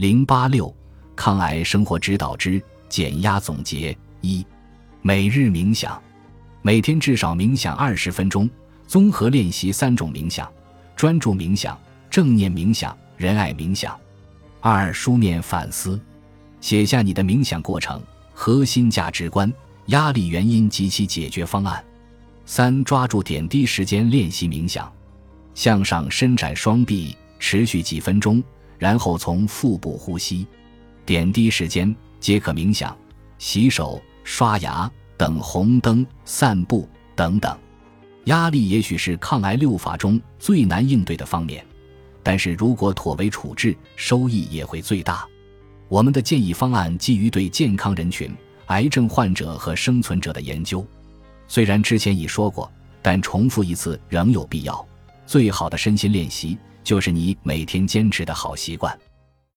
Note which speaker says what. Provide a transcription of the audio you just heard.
Speaker 1: 零八六抗癌生活指导之减压总结一：每日冥想，每天至少冥想二十分钟，综合练习三种冥想：专注冥想、正念冥想、仁爱冥想。二、书面反思，写下你的冥想过程、核心价值观、压力原因及其解决方案。三、抓住点滴时间练习冥想，向上伸展双臂，持续几分钟，然后从腹部呼吸。点滴时间皆可冥想、洗手、刷牙、等红灯、散步等等。压力也许是抗癌六法中最难应对的方面。但是如果妥为处置，收益也会最大。我们的建议方案基于对健康人群、癌症患者和生存者的研究。虽然之前已说过，但重复一次仍有必要。最好的身心练习就是你每天坚持的好习惯。